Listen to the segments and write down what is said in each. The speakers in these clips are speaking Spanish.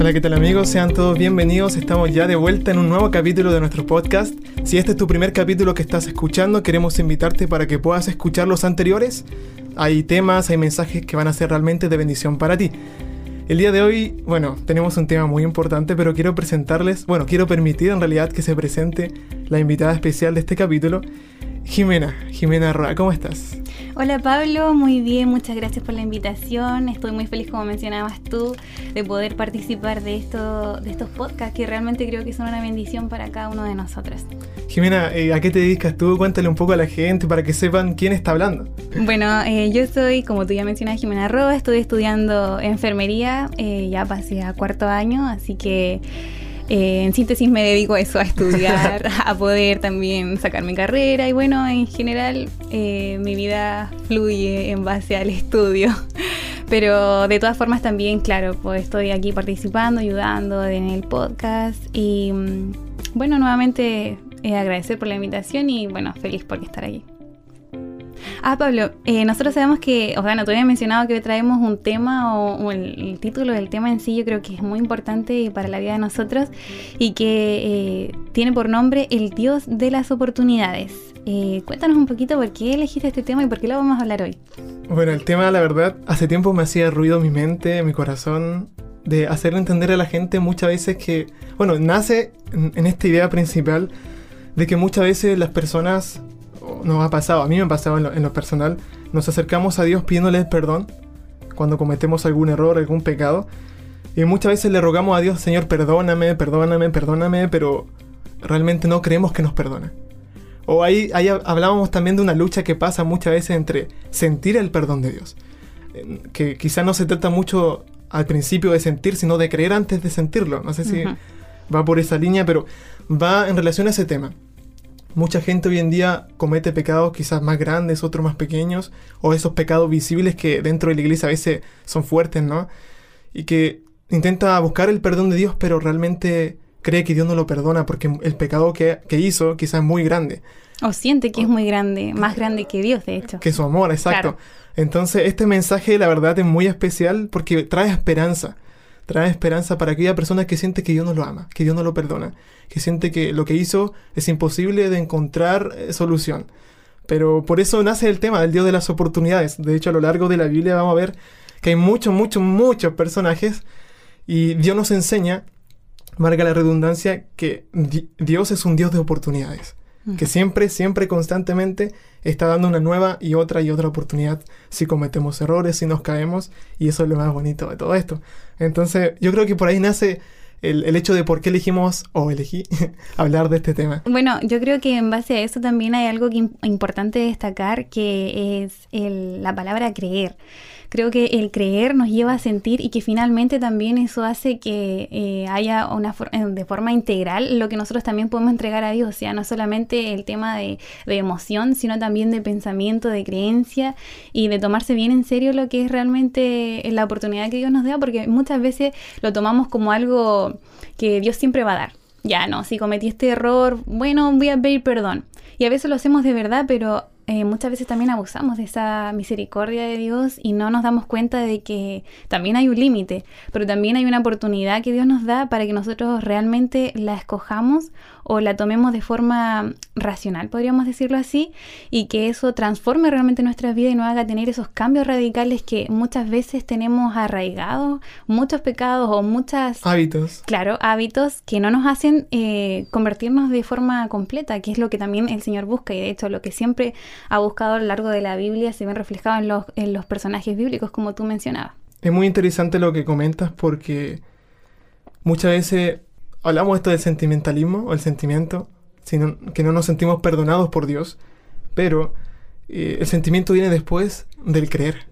Hola, ¿qué tal amigos? Sean todos bienvenidos. Estamos ya de vuelta en un nuevo capítulo de nuestro podcast. Si este es tu primer capítulo que estás escuchando, queremos invitarte para que puedas escuchar los anteriores. Hay temas, hay mensajes que van a ser realmente de bendición para ti. El día de hoy, bueno, tenemos un tema muy importante, pero quiero presentarles, bueno, quiero permitir en realidad que se presente la invitada especial de este capítulo, Jimena, Jimena Roa, ¿cómo estás? Hola Pablo, muy bien, muchas gracias por la invitación. Estoy muy feliz, como mencionabas tú, de poder participar de, esto, de estos podcasts que realmente creo que son una bendición para cada uno de nosotros. Jimena, eh, ¿a qué te dedicas tú? Cuéntale un poco a la gente para que sepan quién está hablando. Bueno, eh, yo soy, como tú ya mencionas, Jimena Roa, estoy estudiando enfermería, eh, ya pasé a cuarto año, así que... Eh, en síntesis me dedico a eso, a estudiar, a poder también sacar mi carrera y bueno, en general eh, mi vida fluye en base al estudio. Pero de todas formas también, claro, pues estoy aquí participando, ayudando en el podcast y mm, bueno, nuevamente eh, agradecer por la invitación y bueno, feliz por estar aquí. Ah, Pablo, eh, nosotros sabemos que, o sea, no te había mencionado que hoy traemos un tema o, el, título del tema en sí, yo creo que es muy importante para la vida de nosotros y que eh, tiene por nombre el Dios de las oportunidades. Eh, cuéntanos un poquito por qué elegiste este tema y por qué lo vamos a hablar hoy. Bueno, el tema, la verdad, hace tiempo me hacía ruido mi mente, mi corazón, de hacerle entender a la gente muchas veces que, bueno, nace en esta idea principal de que muchas veces las personas nos ha pasado, a mí me ha pasado en lo, personal, nos acercamos a Dios pidiéndole perdón cuando cometemos algún error, algún pecado. Y muchas veces le rogamos a Dios, Señor, perdóname, perdóname, perdóname, pero realmente no creemos que nos perdone. O ahí, ahí hablábamos también de una lucha que pasa muchas veces entre sentir el perdón de Dios. Que quizá no se trata mucho al principio de sentir, sino de creer antes de sentirlo. No sé si va por esa línea, pero va en relación a ese tema. Mucha gente hoy en día comete pecados quizás más grandes, otros más pequeños, o esos pecados visibles que dentro de la iglesia a veces son fuertes, ¿no? Y que intenta buscar el perdón de Dios, pero realmente cree que Dios no lo perdona porque el pecado que, hizo quizás es muy grande. O siente que es muy grande, más grande que Dios, de hecho. Que su amor, exacto. Entonces, este mensaje, la verdad, es muy especial porque trae esperanza trae esperanza para aquella persona que siente que Dios no lo ama, que Dios no lo perdona, que siente que lo que hizo es imposible de encontrar eh, solución. Pero por eso nace el tema del Dios de las oportunidades. De hecho, a lo largo de la Biblia vamos a ver que hay muchos, muchos, muchos personajes y Dios nos enseña, marca la redundancia, que Dios es un Dios de oportunidades que siempre, siempre, constantemente está dando una nueva y otra y otra oportunidad si cometemos errores, si nos caemos, y eso es lo más bonito de todo esto. Entonces, yo creo que por ahí nace el, hecho de por qué elegimos o elegí hablar de este tema. Bueno, yo creo que en base a eso también hay algo que importante destacar, que es la palabra creer. Creo que el creer nos lleva a sentir y que finalmente también eso hace que eh, haya una eh, de forma integral lo que nosotros también podemos entregar a Dios, o sea, no solamente el tema de, emoción, sino también de pensamiento, de creencia y de tomarse bien en serio lo que es realmente la oportunidad que Dios nos da, porque muchas veces lo tomamos como algo que Dios siempre va a dar. Ya no, si cometí este error, bueno, voy a pedir perdón. Y a veces lo hacemos de verdad, pero eh, muchas veces también abusamos de esa misericordia de Dios y no nos damos cuenta de que también hay un límite, pero también hay una oportunidad que Dios nos da para que nosotros realmente la escojamos o la tomemos de forma racional, podríamos decirlo así, y que eso transforme realmente nuestra vida y nos haga tener esos cambios radicales que muchas veces tenemos arraigados, muchos pecados o muchas... Hábitos. Claro, hábitos que no nos hacen eh, convertirnos de forma completa, que es lo que también el Señor busca y de hecho lo que siempre ha buscado a lo largo de la Biblia se ve reflejado en los, en los personajes bíblicos, como tú mencionabas. Es muy interesante lo que comentas porque muchas veces hablamos esto del sentimentalismo o el sentimiento, sino que no nos sentimos perdonados por Dios, pero eh, el sentimiento viene después del creer.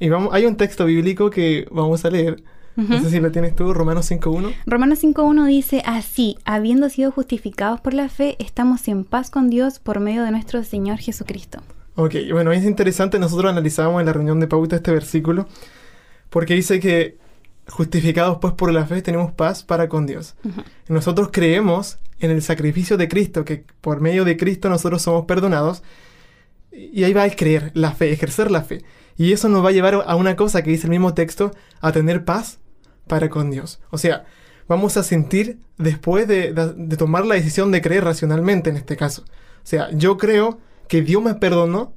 Y vamos, hay un texto bíblico que vamos a leer. No sé si lo tienes tú, Romanos 5.1. Romanos 5.1 dice, así, habiendo sido justificados por la fe, estamos en paz con Dios por medio de nuestro Señor Jesucristo. Ok, bueno, es interesante, nosotros analizamos en la reunión de pauta este versículo, porque dice que justificados pues por la fe tenemos paz para con Dios. Nosotros creemos en el sacrificio de Cristo, que por medio de Cristo nosotros somos perdonados. Y ahí va el creer, la fe, ejercer la fe. Y eso nos va a llevar a una cosa que dice el mismo texto, a tener paz para con Dios. O sea, vamos a sentir después de, tomar la decisión de creer racionalmente en este caso. O sea, yo creo que Dios me perdonó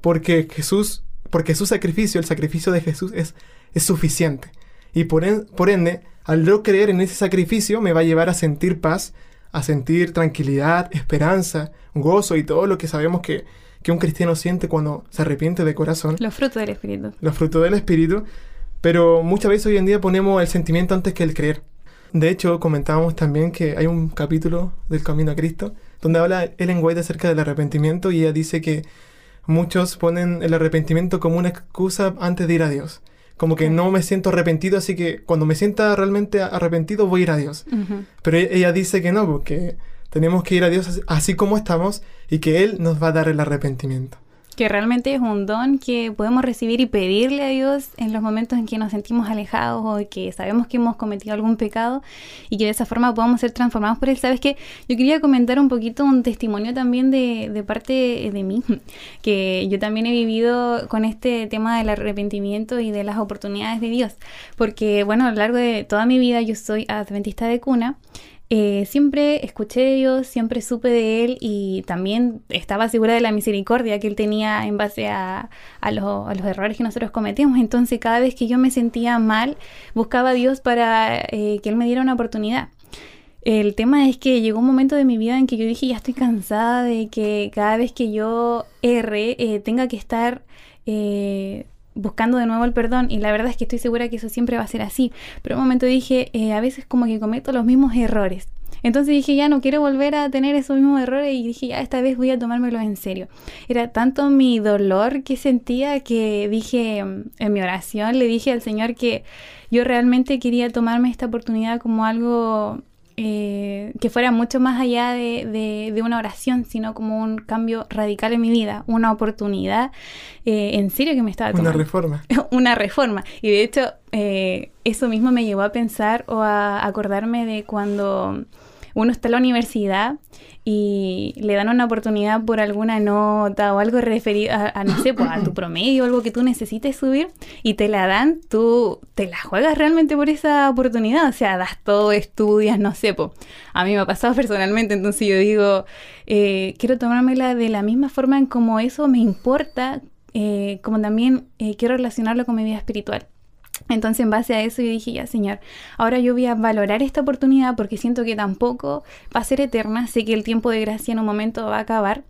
porque Jesús, porque su sacrificio, el sacrificio de Jesús es, es suficiente. Y por, por ende, al no creer en ese sacrificio, me va a llevar a sentir paz, a sentir tranquilidad, esperanza, gozo y todo lo que sabemos que, que un cristiano siente cuando se arrepiente de corazón. Los frutos del Espíritu. Los frutos del Espíritu. Pero muchas veces hoy en día ponemos el sentimiento antes que el creer. De hecho, comentábamos también que hay un capítulo del Camino a Cristo donde habla Ellen White acerca del arrepentimiento y ella dice que muchos ponen el arrepentimiento como una excusa antes de ir a Dios. Como que no me siento arrepentido, así que cuando me sienta realmente arrepentido voy a ir a Dios. Pero e-, ella dice que no, porque tenemos que ir a Dios así como estamos y que Él nos va a dar el arrepentimiento que realmente es un don que podemos recibir y pedirle a Dios en los momentos en que nos sentimos alejados o que sabemos que hemos cometido algún pecado y que de esa forma podamos ser transformados por Él. Sabes que yo quería comentar un poquito un testimonio también de, de parte de mí, que yo también he vivido con este tema del arrepentimiento y de las oportunidades de Dios, porque bueno, a lo largo de toda mi vida yo soy adventista de cuna. Eh, siempre escuché de Dios, siempre supe de Él y también estaba segura de la misericordia que Él tenía en base a, los errores que nosotros cometíamos. Entonces cada vez que yo me sentía mal, buscaba a Dios para eh, que Él me diera una oportunidad. El tema es que llegó un momento de mi vida en que yo dije, ya estoy cansada de que cada vez que yo erre eh, tenga que estar buscando de nuevo el perdón y la verdad es que estoy segura que eso siempre va a ser así. Pero un momento dije, eh, a veces como que cometo los mismos errores. Entonces dije, ya no quiero volver a tener esos mismos errores y dije, ya esta vez voy a tomármelo en serio. Era tanto mi dolor que sentía que dije en mi oración, le dije al Señor que yo realmente quería tomarme esta oportunidad como algo eh, que fuera mucho más allá de, de, una oración, sino como un cambio radical en mi vida, una oportunidad eh, en serio que me estaba tomando. Una reforma. una reforma. Y de hecho, eh, eso mismo me llevó a pensar o a acordarme de cuando uno está en la universidad y le dan una oportunidad por alguna nota o algo referido a, no sé, pues, a tu promedio, algo que tú necesites subir y te la dan, tú te la juegas realmente por esa oportunidad, o sea, das todo, estudias, no sé, pues. A mí me ha pasado personalmente, entonces yo digo, eh, quiero tomármela de la misma forma en como eso me importa, eh, como también eh, quiero relacionarlo con mi vida espiritual. Entonces, en base a eso, yo dije, ya, Señor, ahora yo voy a valorar esta oportunidad porque siento que tampoco va a ser eterna. Sé que el tiempo de gracia en un momento va a acabar.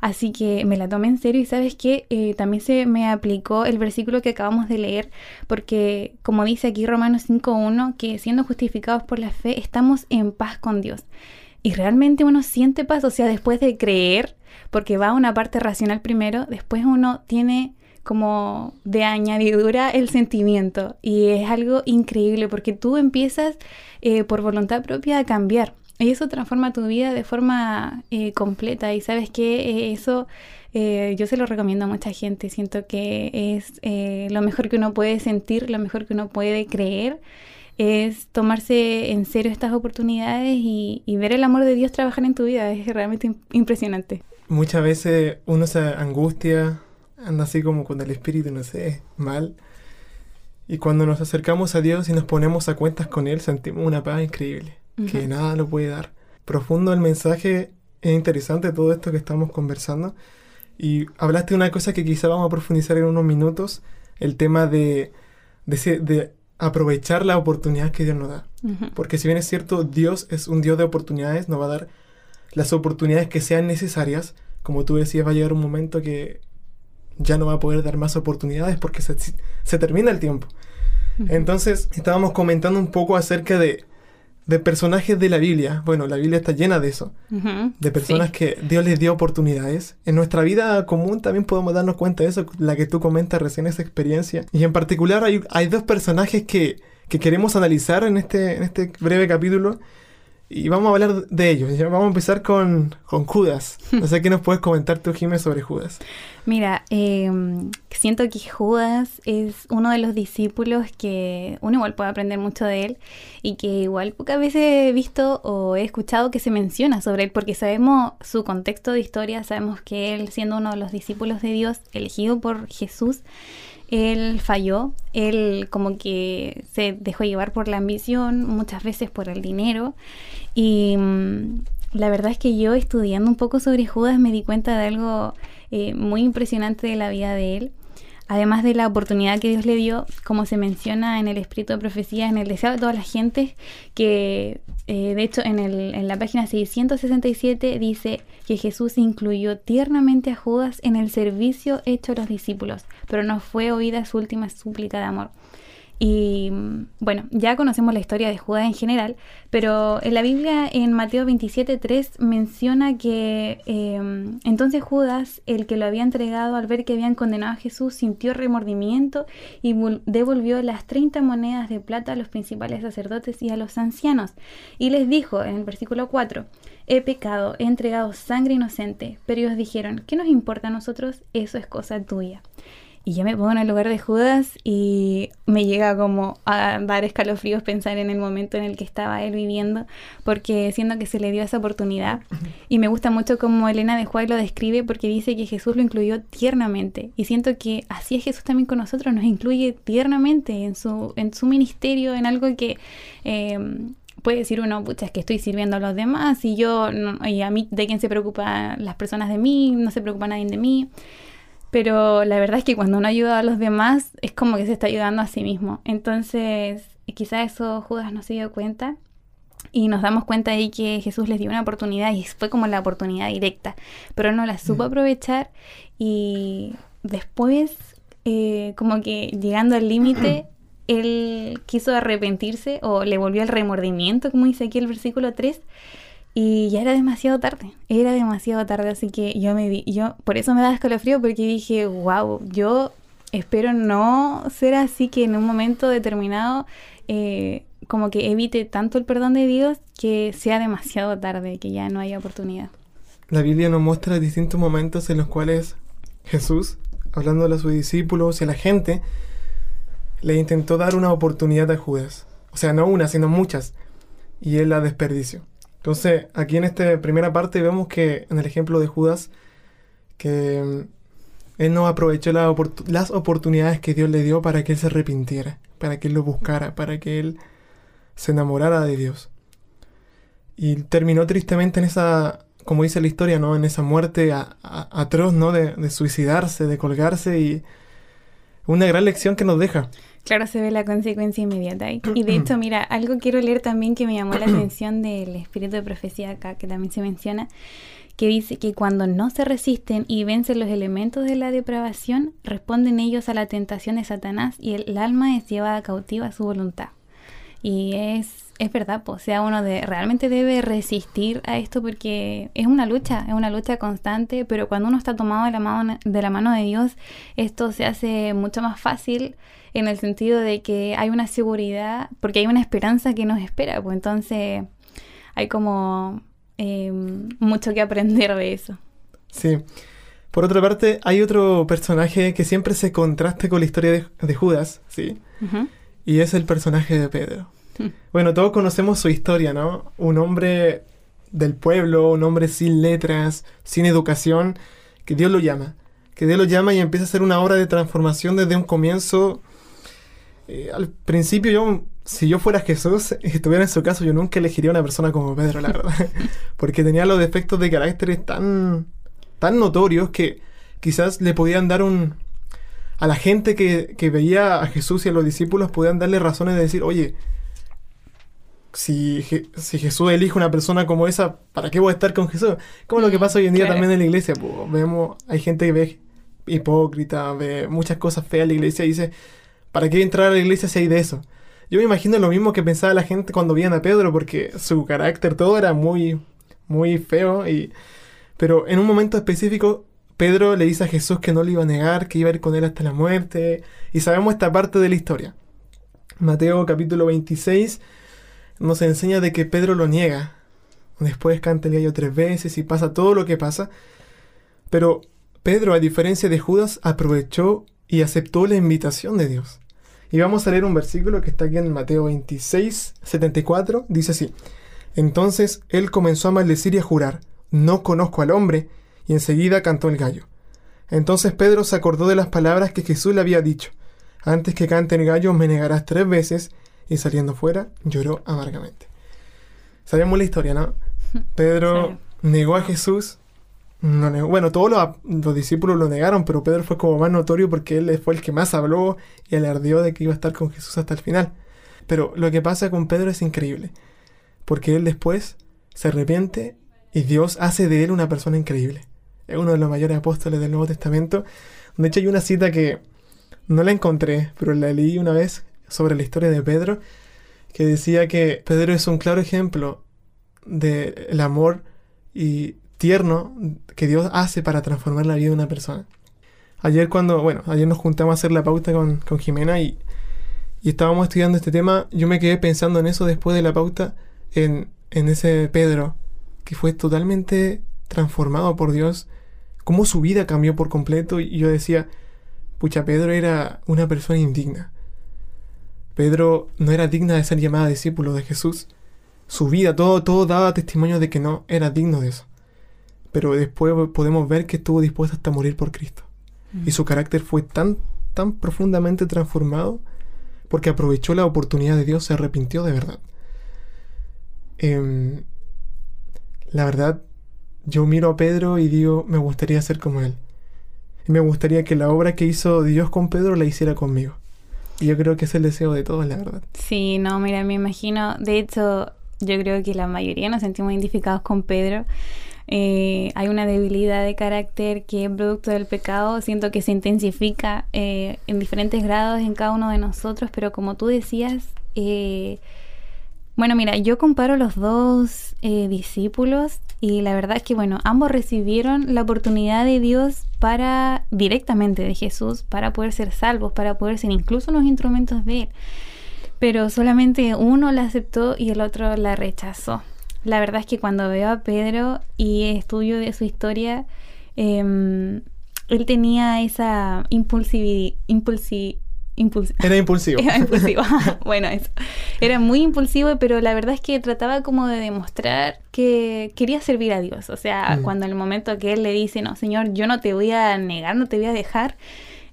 Así que me la tomé en serio y sabes que eh, también se me aplicó el versículo que acabamos de leer porque, como dice aquí Romanos 5.1, que siendo justificados por la fe, estamos en paz con Dios. Y realmente uno siente paz, o sea, después de creer, porque va a una parte racional primero, después uno tiene como de añadidura el sentimiento. Y es algo increíble porque tú empiezas eh, por voluntad propia a cambiar. Y eso transforma tu vida de forma eh, completa. Y sabes que eh, eso yo se lo recomiendo a mucha gente, siento que es lo mejor que uno puede sentir, lo mejor que uno puede creer es tomarse en serio estas oportunidades y, y ver el amor de Dios trabajar en tu vida, es realmente impresionante. Muchas veces uno se angustia anda así como con el espíritu, no sé, mal. Y cuando nos acercamos a Dios y nos ponemos a cuentas con Él, sentimos una paz increíble, que nada lo puede dar. Profundo el mensaje, es interesante todo esto que estamos conversando. Y hablaste de una cosa que quizá vamos a profundizar en unos minutos, el tema de, de, aprovechar la oportunidad que Dios nos da. Porque si bien es cierto, Dios es un Dios de oportunidades, nos va a dar las oportunidades que sean necesarias. Como tú decías, va a llegar un momento que ya no va a poder dar más oportunidades porque se, termina el tiempo. Entonces, estábamos comentando un poco acerca de, de, personajes de la Biblia. Bueno, la Biblia está llena de eso. De personas que Dios les dio oportunidades. En nuestra vida común también podemos darnos cuenta de eso, la que tú comentas recién, esa experiencia. Y en particular hay, hay dos personajes que, que queremos analizar en este, en este breve capítulo y vamos a hablar de ellos. Vamos a empezar con, Judas. No sé qué nos puedes comentar tú, Jiménez, sobre Judas. Mira, em, siento que Judas es uno de los discípulos que uno igual puede aprender mucho de él y que igual pocas veces he visto o he escuchado que se menciona sobre él porque sabemos su contexto de historia, sabemos que él siendo uno de los discípulos de Dios elegido por Jesús, él falló, él como que se dejó llevar por la ambición, muchas veces por el dinero. Y mm, la verdad es que yo estudiando un poco sobre Judas me di cuenta de algo eh, muy impresionante de la vida de él además de la oportunidad que Dios le dio, como se menciona en el espíritu de profecía, en el deseo de todas las gentes, que eh, de hecho en, el, en la página 667 dice que Jesús incluyó tiernamente a Judas en el servicio hecho a los discípulos, pero no fue oída su última súplica de amor. Y bueno, ya conocemos la historia de Judas en general, pero en la Biblia en Mateo 27.3 menciona que em, entonces Judas, el que lo había entregado al ver que habían condenado a Jesús, sintió remordimiento y devolvió las 30 monedas de plata a los principales sacerdotes y a los ancianos. Y les dijo en el versículo 4, he pecado, he entregado sangre inocente, pero ellos dijeron, ¿qué nos importa a nosotros? Eso es cosa tuya. Y yo me pongo en el lugar de Judas y me llega como a dar escalofríos pensar en el momento en el que estaba él viviendo, porque siendo que se le dio esa oportunidad. Y me gusta mucho como Elena de Juárez lo describe, porque dice que Jesús lo incluyó tiernamente. Y siento que así es Jesús también con nosotros, nos incluye tiernamente en su, en su ministerio, en algo que... Em, puede decir uno, pucha, es que estoy sirviendo a los demás y yo, y a mí, ¿de quién se preocupan las personas de mí? No se preocupa nadie de mí. Pero la verdad es que cuando uno ayuda a los demás es como que se está ayudando a sí mismo. Entonces, quizás eso Judas no se dio cuenta. Y nos damos cuenta ahí que Jesús les dio una oportunidad y fue como la oportunidad directa. Pero no la supo mm. aprovechar y después, eh, como que llegando al límite, él quiso arrepentirse o le volvió el remordimiento, como dice aquí el versículo 3 y ya era demasiado tarde, era demasiado tarde, así que yo me vi, yo por eso me da escalofrío porque dije, wow, yo espero no ser así que en un momento determinado eh, como que evite tanto el perdón de Dios que sea demasiado tarde, que ya no haya oportunidad. La Biblia nos muestra distintos momentos en los cuales Jesús, hablando a sus discípulos y a la gente, le intentó dar una oportunidad a Judas. O sea, no una, sino muchas. Y él la desperdició. Entonces, aquí en esta primera parte vemos que en el ejemplo de Judas, que mm, él no aprovechó las oportunidades que Dios le dio para que él se arrepintiera, para que él lo buscara, para que él se enamorara de Dios. Y terminó tristemente en esa, como dice la historia, ¿no? En esa muerte atroz, ¿no? De, de suicidarse, de colgarse y una gran lección que nos deja. Claro, se ve la consecuencia inmediata ahí. Y de hecho, mira, algo quiero leer también que me llamó la atención del espíritu de profecía acá, que también se menciona, que dice que cuando no se resisten y vencen los elementos de la depravación, responden ellos a la tentación de Satanás y el, alma es llevada cautiva a su voluntad. Y es, es verdad, pues, o sea, uno de, realmente debe resistir a esto porque es una lucha, es una lucha constante, pero cuando uno está tomado de la mano de, la mano de Dios, esto se hace mucho más fácil en el sentido de que hay una seguridad, porque hay una esperanza que nos espera, pues entonces hay como em, mucho que aprender de eso. Sí. Por otra parte, hay otro personaje que siempre se contraste con la historia de, Judas, ¿sí? Y es el personaje de Pedro. Bueno, todos conocemos su historia, ¿no? Un hombre del pueblo, un hombre sin letras, sin educación, que Dios lo llama. Que Dios lo llama y empieza a hacer una obra de transformación desde un comienzo eh, al principio yo, si yo fuera Jesús y estuviera en su caso, yo nunca elegiría una persona como Pedro, la verdad. Porque tenía los defectos de carácter tan, tan notorios que quizás le podían dar un... A la gente que, veía a Jesús y a los discípulos podían darle razones de decir, oye, si, si, Jesús elige una persona como esa, ¿para qué voy a estar con Jesús? Como lo que pasa hoy en día también en la iglesia. vemos, hay gente que ve hipócrita, ve muchas cosas feas en la iglesia y dice, ¿Para qué entrar a la iglesia si hay de eso? Yo me imagino lo mismo que pensaba la gente cuando veían a Pedro, porque su carácter todo era muy, muy feo. Y... Pero en un momento específico, Pedro le dice a Jesús que no le iba a negar, que iba a ir con él hasta la muerte. Y sabemos esta parte de la historia. Mateo capítulo 26 nos enseña de que Pedro lo niega. Después canta el gallo tres veces y pasa todo lo que pasa. Pero Pedro, a diferencia de Judas, aprovechó y aceptó la invitación de Dios. Y vamos a leer un versículo que está aquí en Mateo 26, 74. Dice así. Entonces él comenzó a maldecir y a jurar, no conozco al hombre, y enseguida cantó el gallo. Entonces Pedro se acordó de las palabras que Jesús le había dicho, antes que cante el gallo me negarás tres veces, y saliendo fuera lloró amargamente. Sabíamos la historia, ¿no? Pedro negó a Jesús. No Bueno, todos los, discípulos lo negaron, pero Pedro fue como más notorio porque él fue el que más habló y alardeó de que iba a estar con Jesús hasta el final. Pero lo que pasa con Pedro es increíble, porque él después se arrepiente y Dios hace de él una persona increíble. Es uno de los mayores apóstoles del Nuevo Testamento. De hecho, hay una cita que no la encontré, pero la leí una vez sobre la historia de Pedro, que decía que Pedro es un claro ejemplo del amor y tierno que Dios hace para transformar la vida de una persona. Ayer cuando, bueno, ayer nos juntamos a hacer la pauta con, con Jimena y, y, estábamos estudiando este tema, yo me quedé pensando en eso después de la pauta, en, en ese Pedro, que fue totalmente transformado por Dios, cómo su vida cambió por completo y yo decía, pucha, Pedro era una persona indigna. Pedro no era digna de ser llamada discípulo de Jesús. Su vida, todo, todo daba testimonio de que no era digno de eso. Pero después podemos ver que estuvo dispuesto hasta morir por Cristo. Mm. Y su carácter fue tan, tan profundamente transformado porque aprovechó la oportunidad de Dios, se arrepintió de verdad. Em, la verdad, yo miro a Pedro y digo, me gustaría ser como él. Y me gustaría que la obra que hizo Dios con Pedro la hiciera conmigo. Yo creo que es el deseo de todos, la verdad. Sí, no, mira, me imagino, de hecho, yo creo que la mayoría nos sentimos identificados con Pedro. Eh, hay una debilidad de carácter que es producto del pecado, siento que se intensifica eh, en diferentes grados en cada uno de nosotros, pero como tú decías, eh, bueno, mira, yo comparo los dos eh, discípulos y la verdad es que, bueno, ambos recibieron la oportunidad de Dios para, directamente de Jesús, para poder ser salvos, para poder ser incluso los instrumentos de Él. Pero solamente uno la aceptó y el otro la rechazó. La verdad es que cuando veo a Pedro y estudio de su historia, em, él tenía esa impulsividad, era impulsivo. Era impulsivo. bueno, eso. Era muy impulsivo, pero la verdad es que trataba como de demostrar que quería servir a Dios. O sea, mm. cuando en el momento que él le dice, no, Señor, yo no te voy a negar, no te voy a dejar,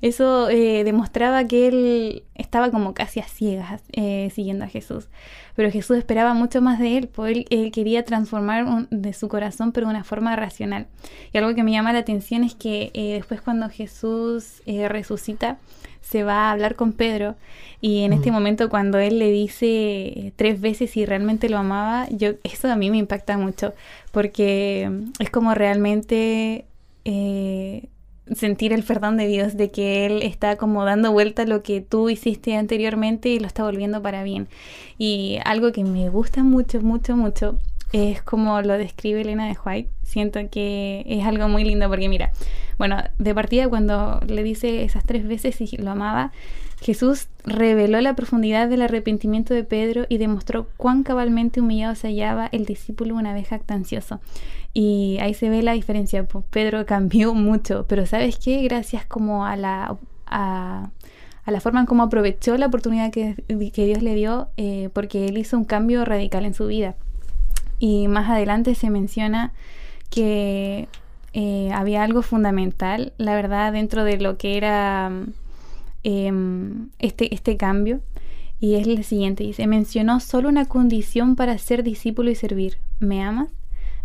eso eh, demostraba que él estaba como casi a ciegas eh, siguiendo a Jesús. Pero Jesús esperaba mucho más de él, porque él, quería transformar de su corazón, pero de una forma racional. Y algo que me llama la atención es que eh, después cuando Jesús resucita, se va a hablar con Pedro y en este mm. momento cuando él le dice tres veces si realmente lo amaba, yo eso a mí me impacta mucho porque es como realmente eh, sentir el perdón de Dios de que él está como dando vuelta lo que tú hiciste anteriormente y lo está volviendo para bien. Y algo que me gusta mucho, mucho, mucho es como lo describe Elena de White. Siento que es algo muy lindo porque mira, bueno, de partida cuando le dice esas tres veces y lo amaba, Jesús reveló la profundidad del arrepentimiento de Pedro y demostró cuán cabalmente humillado se hallaba el discípulo una vez jactancioso. Y ahí se ve la diferencia. Pues Pedro cambió mucho, pero ¿sabes qué? Gracias como a la... A, la forma en cómo aprovechó la oportunidad que, que Dios le dio, eh, porque él hizo un cambio radical en su vida. Y más adelante se menciona que eh, había algo fundamental, la verdad, dentro de lo que era em, este, este cambio. Y es el siguiente, dice, mencionó solo una condición para ser discípulo y servir. ¿Me amas?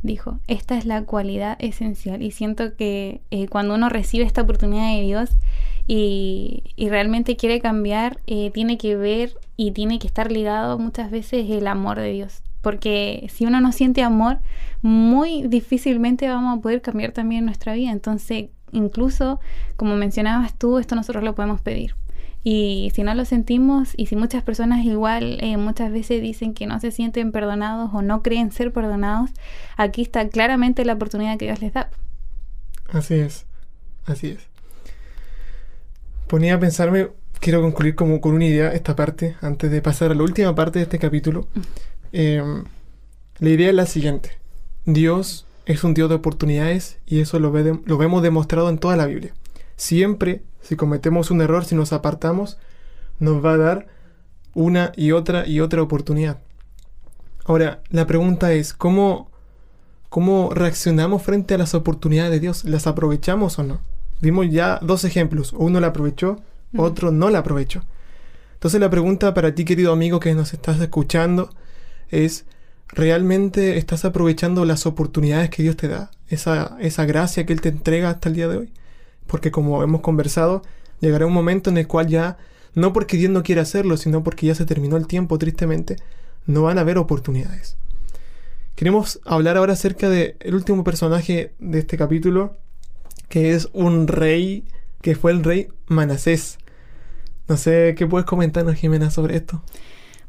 Dijo, esta es la cualidad esencial. Y siento que eh, cuando uno recibe esta oportunidad de Dios y, realmente quiere cambiar, eh, tiene que ver y tiene que estar ligado muchas veces el amor de Dios porque si uno no siente amor, muy difícilmente vamos a poder cambiar también nuestra vida. Entonces, incluso, como mencionabas tú, esto nosotros lo podemos pedir. Y si no lo sentimos, y si muchas personas igual eh, muchas veces dicen que no se sienten perdonados o no creen ser perdonados, aquí está claramente la oportunidad que Dios les da. Así es, así es. Ponía a pensarme, quiero concluir como con una idea esta parte, antes de pasar a la última parte de este capítulo. Em, la idea es la siguiente. Dios es un Dios de oportunidades y eso lo, lo vemos demostrado en toda la Biblia. Siempre, si cometemos un error, si nos apartamos, nos va a dar una y otra y otra oportunidad. Ahora, la pregunta es, ¿cómo, cómo reaccionamos frente a las oportunidades de Dios? ¿Las aprovechamos o no? Vimos ya dos ejemplos. Uno la aprovechó, otro no la aprovechó. Entonces la pregunta para ti, querido amigo que nos estás escuchando, es, ¿realmente estás aprovechando las oportunidades que Dios te da? Esa, esa gracia que Él te entrega hasta el día de hoy. Porque como hemos conversado, llegará un momento en el cual ya, no porque Dios no quiera hacerlo, sino porque ya se terminó el tiempo, tristemente, no van a haber oportunidades. Queremos hablar ahora acerca del último personaje de este capítulo, que es un rey, que fue el rey Manasés. No sé, ¿qué puedes comentarnos, Jimena, sobre esto?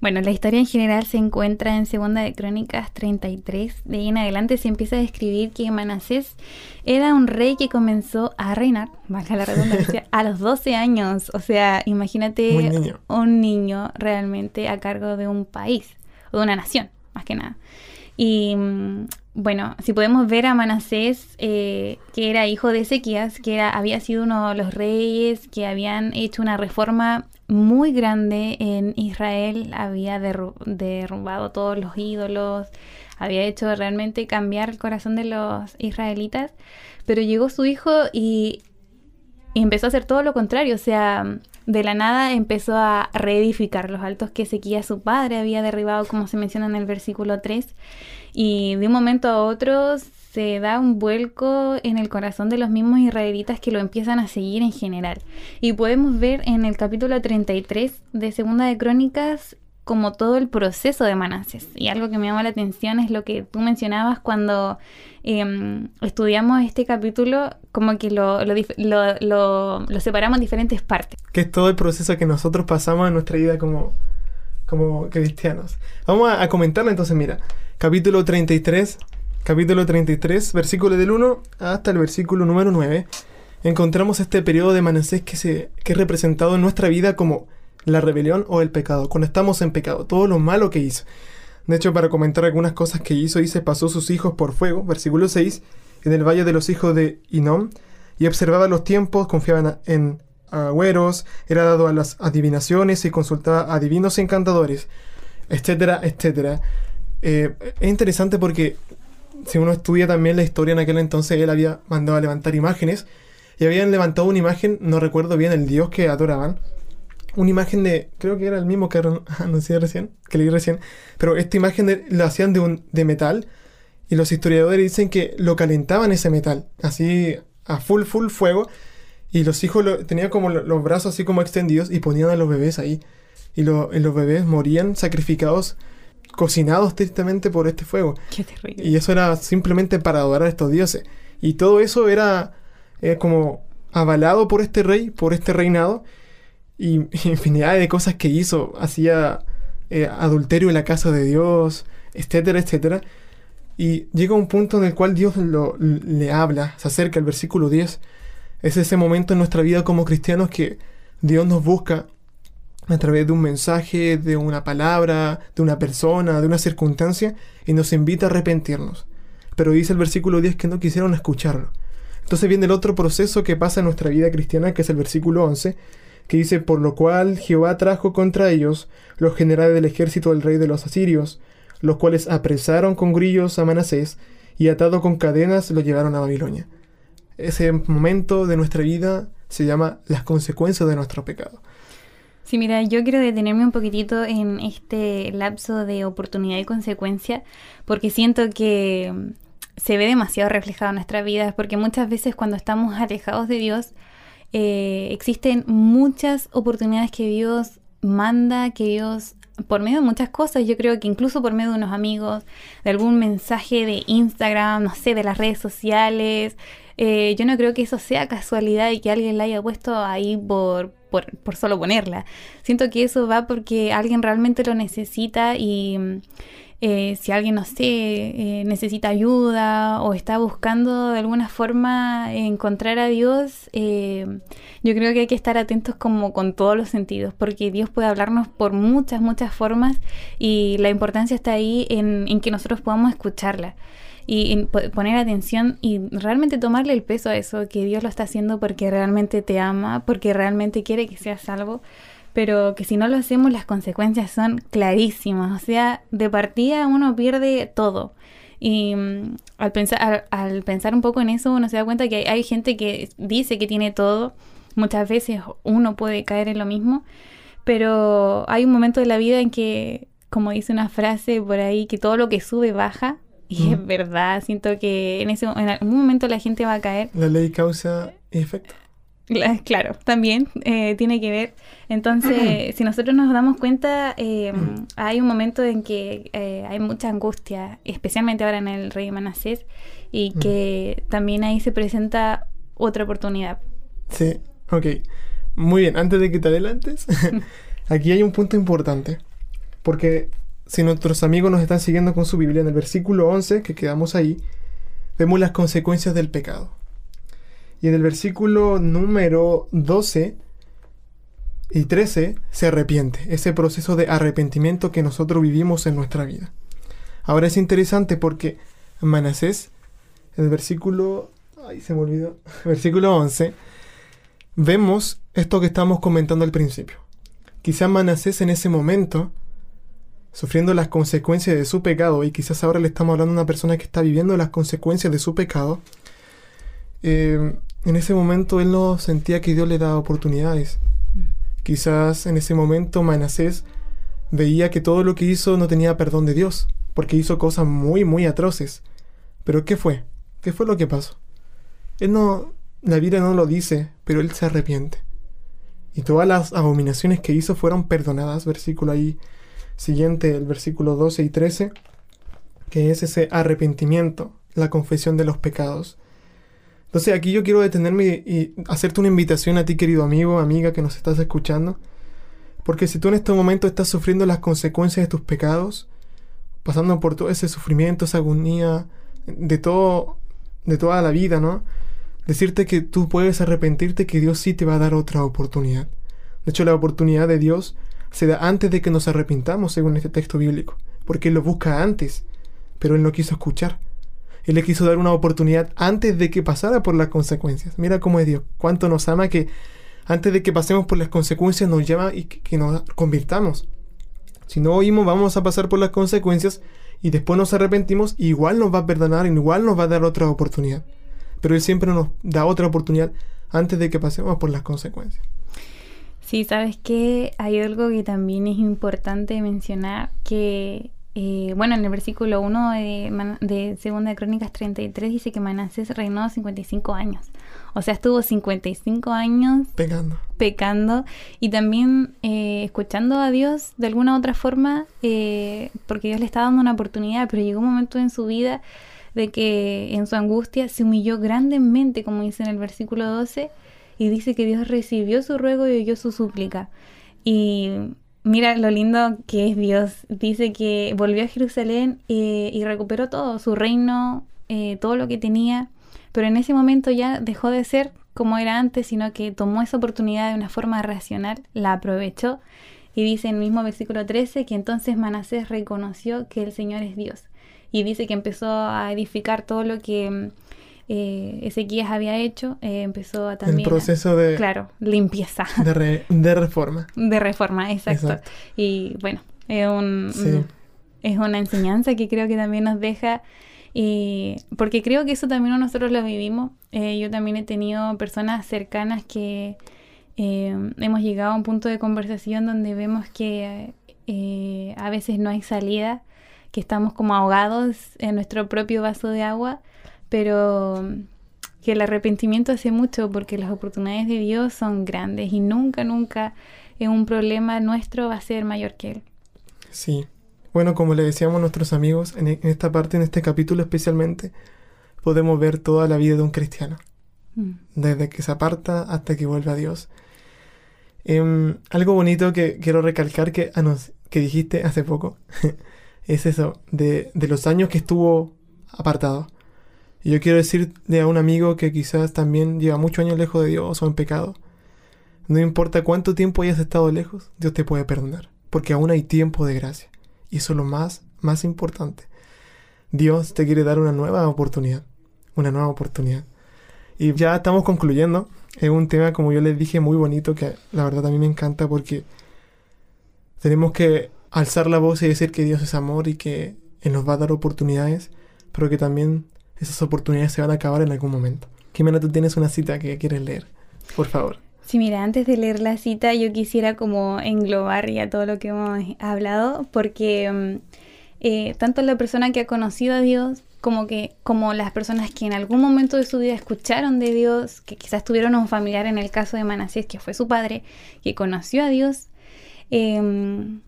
Bueno, la historia en general se encuentra en Segunda de Crónicas 33. De ahí en adelante se empieza a describir que Manasés era un rey que comenzó a reinar, valga la redundancia, a los 12 años. O sea, imagínate un niño realmente a cargo de un país o de una nación, más que nada. Y bueno, si podemos ver a Manasés, eh, que era hijo de Ezequías, que era, había sido uno de los reyes que habían hecho una reforma muy grande en Israel, había derrumbado todos los ídolos, había hecho realmente cambiar el corazón de los israelitas, pero llegó su hijo y, y empezó a hacer todo lo contrario, o sea, de la nada empezó a reedificar los altos que Ezequías su padre había derribado, como se menciona en el versículo 3, y de un momento a otro se da un vuelco en el corazón de los mismos israelitas que lo empiezan a seguir en general. Y podemos ver en el capítulo 33 de Segunda de Crónicas como todo el proceso de Manasés. Y algo que me llama la atención es lo que tú mencionabas cuando em, estudiamos este capítulo, como que lo, lo, separamos en diferentes partes. Que es todo el proceso que nosotros pasamos en nuestra vida como, como cristianos. Vamos a, a comentarlo entonces, mira, capítulo 33, capítulo 33, versículo del 1 hasta el versículo número 9, encontramos este periodo de Manasés que, se, que es representado en nuestra vida como la rebelión o el pecado, cuando estamos en pecado, todo lo malo que hizo. De hecho, para comentar algunas cosas que hizo, dice, pasó sus hijos por fuego, versículo 6, en el valle de los hijos de Inom, y observaba los tiempos, confiaba en agüeros, era dado a las adivinaciones y consultaba a divinos encantadores, etcétera, etcétera. Eh, es interesante porque si uno estudia también la historia en aquel entonces, él había mandado a levantar imágenes y habían levantado una imagen, no recuerdo bien el dios que adoraban, una imagen de, creo que era el mismo que anuncié recién, que leí recién, pero esta imagen la hacían de, un, de metal y los historiadores dicen que lo calentaban ese metal, así a full, full fuego, y los hijos lo, tenían como los brazos así como extendidos y ponían a los bebés ahí, y, y los bebés morían sacrificados cocinados tristemente por este fuego. Qué terrible. Y eso era simplemente para adorar a estos dioses. Y todo eso era eh, como avalado por este rey, por este reinado, y infinidad de cosas que hizo. Hacía eh, adulterio en la casa de Dios, etcétera, etcétera. Y llega un punto en el cual Dios lo, le habla, se acerca al versículo 10. Es ese momento en nuestra vida como cristianos que Dios nos busca a través de un mensaje, de una palabra, de una persona, de una circunstancia, y nos invita a arrepentirnos. Pero dice el versículo 10 que no quisieron escucharlo. Entonces viene el otro proceso que pasa en nuestra vida cristiana, que es el versículo 11, que dice, por lo cual Jehová trajo contra ellos los generales del ejército del rey de los asirios, los cuales apresaron con grillos a Manasés, y atado con cadenas lo llevaron a Babilonia. Ese momento de nuestra vida se llama las consecuencias de nuestro pecado. Sí, mira, yo quiero detenerme un poquitito en este lapso de oportunidad y consecuencia, porque siento que se ve demasiado reflejado en nuestra vida, porque muchas veces cuando estamos alejados de Dios, eh, existen muchas oportunidades que Dios manda, que Dios, por medio de muchas cosas, yo creo que incluso por medio de unos amigos, de algún mensaje de Instagram, no sé, de las redes sociales, eh, yo no creo que eso sea casualidad y que alguien la haya puesto ahí por, por, solo ponerla. Siento que eso va porque alguien realmente lo necesita y eh, si alguien, no sé, eh, necesita ayuda o está buscando de alguna forma encontrar a Dios, eh, yo creo que hay que estar atentos como con todos los sentidos, porque Dios puede hablarnos por muchas, muchas formas y la importancia está ahí en, en que nosotros podamos escucharla y, poner atención y realmente tomarle el peso a eso, que Dios lo está haciendo porque realmente te ama, porque realmente quiere que seas salvo, pero que si no lo hacemos las consecuencias son clarísimas, o sea, de partida uno pierde todo. Y mm, al, pensar, al, pensar un poco en eso, uno se da cuenta que hay, hay gente que dice que tiene todo, muchas veces uno puede caer en lo mismo, pero hay un momento de la vida en que, como dice una frase por ahí, que todo lo que sube baja, y es verdad, siento que en, ese, en algún momento la gente va a caer. La ley causa y efecto. Claro, también eh, tiene que ver. Entonces, si nosotros nos damos cuenta, eh, hay un momento en que eh, hay mucha angustia, especialmente ahora en el rey Manasés, y que también ahí se presenta otra oportunidad. Sí, ok. Muy bien, antes de que te adelantes, aquí hay un punto importante, porque si nuestros amigos nos están siguiendo con su Biblia, en el versículo 11, que quedamos ahí, vemos las consecuencias del pecado. Y en el versículo número 12 y 13 se arrepiente, ese proceso de arrepentimiento que nosotros vivimos en nuestra vida. Ahora es interesante porque Manasés, en el versículo, ay, se me olvidó, versículo 11, vemos esto que estamos comentando al principio. Quizás Manasés en ese momento, sufriendo las consecuencias de su pecado, y quizás ahora le estamos hablando a una persona que está viviendo las consecuencias de su pecado, eh, en ese momento él no sentía que Dios le daba oportunidades. Quizás en ese momento Manasés veía que todo lo que hizo no tenía perdón de Dios, porque hizo cosas muy, muy atroces. Pero ¿qué fue? ¿Qué fue lo que pasó? Él no, la Biblia no lo dice, pero él se arrepiente. Y todas las abominaciones que hizo fueron perdonadas. Versículo ahí siguiente, el versículo 12 y 13, que es ese arrepentimiento, la confesión de los pecados. Entonces aquí yo quiero detenerme y, hacerte una invitación a ti, querido amigo, amiga que nos estás escuchando. Porque si tú en este momento estás sufriendo las consecuencias de tus pecados, pasando por todo ese sufrimiento, esa agonía, de todo, de toda la vida, ¿no? Decirte que tú puedes arrepentirte, que Dios sí te va a dar otra oportunidad. De hecho, la oportunidad de Dios se da antes de que nos arrepintamos, según este texto bíblico, porque Él lo busca antes, pero Él no quiso escuchar. Él le quiso dar una oportunidad antes de que pasara por las consecuencias. Mira cómo es Dios, cuánto nos ama que antes de que pasemos por las consecuencias nos llama y que, nos convirtamos. Si no oímos, vamos a pasar por las consecuencias y después nos arrepentimos, igual nos va a perdonar, igual nos va a dar otra oportunidad. Pero Él siempre nos da otra oportunidad antes de que pasemos por las consecuencias. Sí, sabes que hay algo que también es importante mencionar, que eh, bueno, en el versículo 1 de, de Segunda de Crónicas 33 dice que Manasés reinó 55 años. O sea, estuvo 55 años pecando. Pecando y también eh, escuchando a Dios de alguna otra forma, eh, porque Dios le estaba dando una oportunidad, pero llegó un momento en su vida de que en su angustia se humilló grandemente, como dice en el versículo 12, y dice que Dios recibió su ruego y oyó su súplica. Y Mira lo lindo que es Dios. Dice que volvió a Jerusalén eh, y recuperó todo, su reino, eh, todo lo que tenía, pero en ese momento ya dejó de ser como era antes, sino que tomó esa oportunidad de una forma racional, la aprovechó. Y dice en el mismo versículo 13 que entonces Manasés reconoció que el Señor es Dios. Y dice que empezó a edificar todo lo que eh, Ezequías había hecho, eh, empezó a también... El proceso de... Claro, limpieza. De, de reforma. De reforma, exacto. Y bueno, es, un, es una enseñanza que creo que también nos deja... Y porque creo que eso también nosotros lo vivimos. Eh, yo también he tenido personas cercanas que eh, hemos llegado a un punto de conversación donde vemos que a veces no hay salida, que estamos como ahogados en nuestro propio vaso de agua pero que el arrepentimiento hace mucho porque las oportunidades de Dios son grandes y nunca, nunca en un problema nuestro va a ser mayor que Él. Sí. Bueno, como le decíamos a nuestros amigos, en, esta parte, en este capítulo especialmente, podemos ver toda la vida de un cristiano. Mm. Desde que se aparta hasta que vuelve a Dios. Em, algo bonito que quiero recalcar que, ah, que dijiste hace poco es eso, de, de los años que estuvo apartado. Y yo quiero decirle a un amigo que quizás también lleva muchos años lejos de Dios o en pecado. No importa cuánto tiempo hayas estado lejos, Dios te puede perdonar. Porque aún hay tiempo de gracia. Y eso es lo más, más importante. Dios te quiere dar una nueva oportunidad. Una nueva oportunidad. Y ya estamos concluyendo. Es un tema, como yo les dije, muy bonito que la verdad a mí me encanta porque tenemos que alzar la voz y decir que Dios es amor y que Él nos va a dar oportunidades, pero que también esas oportunidades se van a acabar en algún momento. Jimena, tú tienes una cita que quieres leer. Por favor. Sí, mira, antes de leer la cita yo quisiera como englobar ya todo lo que hemos hablado, porque mm, eh, tanto la persona que ha conocido a Dios como que como las personas que en algún momento de su vida escucharon de Dios, que quizás tuvieron un familiar en el caso de Manasés, que fue su padre, que conoció a Dios, em,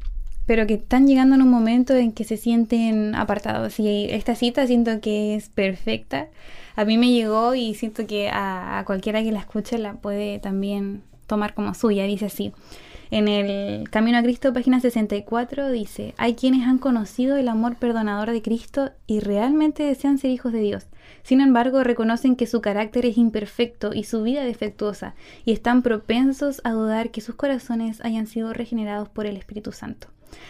pero que están llegando en un momento en que se sienten apartados. Y esta cita siento que es perfecta. A mí me llegó y siento que a, cualquiera que la escuche la puede también tomar como suya. Dice así. En el Camino a Cristo, página 64, dice, hay quienes han conocido el amor perdonador de Cristo y realmente desean ser hijos de Dios. Sin embargo, reconocen que su carácter es imperfecto y su vida defectuosa, y están propensos a dudar que sus corazones hayan sido regenerados por el Espíritu Santo.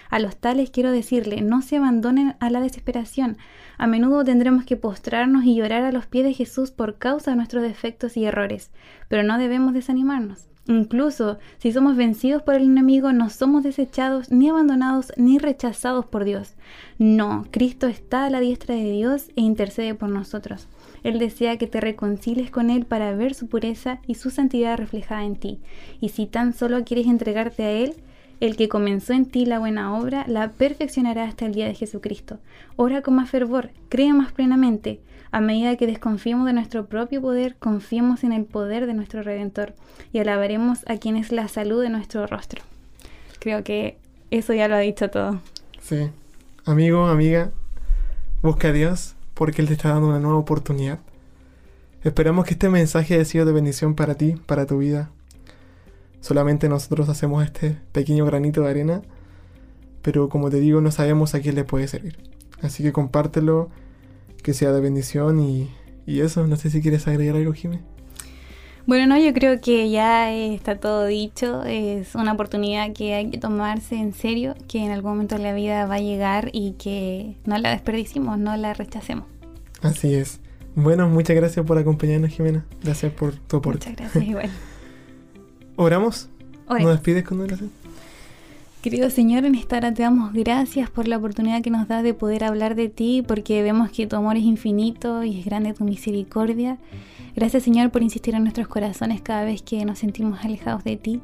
A los tales quiero decirle, no se abandonen a la desesperación. A menudo tendremos que postrarnos y llorar a los pies de Jesús por causa de nuestros defectos y errores, pero no debemos desanimarnos. Incluso si somos vencidos por el enemigo, no somos desechados, ni abandonados, ni rechazados por Dios. No, Cristo está a la diestra de Dios e intercede por nosotros. Él desea que te reconcilies con Él para ver su pureza y su santidad reflejada en ti. Y si tan solo quieres entregarte a Él, el que comenzó en ti la buena obra, la perfeccionará hasta el día de Jesucristo. Ora con más fervor, crea más plenamente. A medida que desconfiemos de nuestro propio poder, confiemos en el poder de nuestro Redentor y alabaremos a quien es la salud de nuestro rostro. Creo que eso ya lo ha dicho todo. Sí. Amigo, amiga, busca a Dios porque Él te está dando una nueva oportunidad. Esperamos que este mensaje haya sido de bendición para ti, para tu vida, Solamente nosotros hacemos este pequeño granito de arena, pero como te digo, no sabemos a quién le puede servir. Así que compártelo, que sea de bendición y, eso. No sé si quieres agregar algo, Jimé. Bueno, no, yo creo que ya está todo dicho. Es una oportunidad que hay que tomarse en serio, que en algún momento de la vida va a llegar y que no la desperdicimos, no la rechacemos. Así es. Bueno, muchas gracias por acompañarnos, Jimena. Gracias por tu aporte. Muchas gracias, igual. ¿Oramos? ¿Nos despides con oración? Querido Señor, en esta hora te damos gracias por la oportunidad que nos da de poder hablar de ti, porque vemos que tu amor es infinito y es grande tu misericordia. Gracias Señor por insistir en nuestros corazones cada vez que nos sentimos alejados de ti.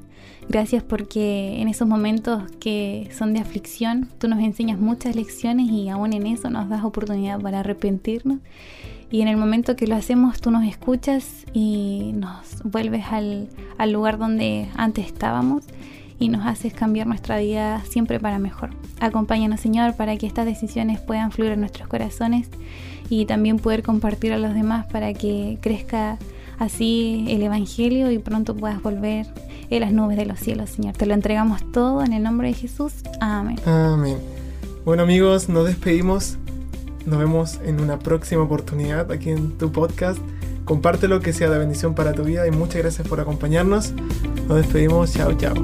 Gracias porque en esos momentos que son de aflicción, tú nos enseñas muchas lecciones y aún en eso nos das oportunidad para arrepentirnos. Y en el momento que lo hacemos, tú nos escuchas y nos vuelves al, lugar donde antes estábamos y nos haces cambiar nuestra vida siempre para mejor. Acompáñanos, Señor, para que estas decisiones puedan fluir en nuestros corazones y también poder compartir a los demás para que crezca así el Evangelio y pronto puedas volver en las nubes de los cielos, Señor. Te lo entregamos todo en el nombre de Jesús. Amén. Amén. Bueno amigos, nos despedimos nos vemos en una próxima oportunidad aquí en tu podcast. Compártelo que sea de bendición para tu vida y muchas gracias por acompañarnos. Nos despedimos. Chao, chao.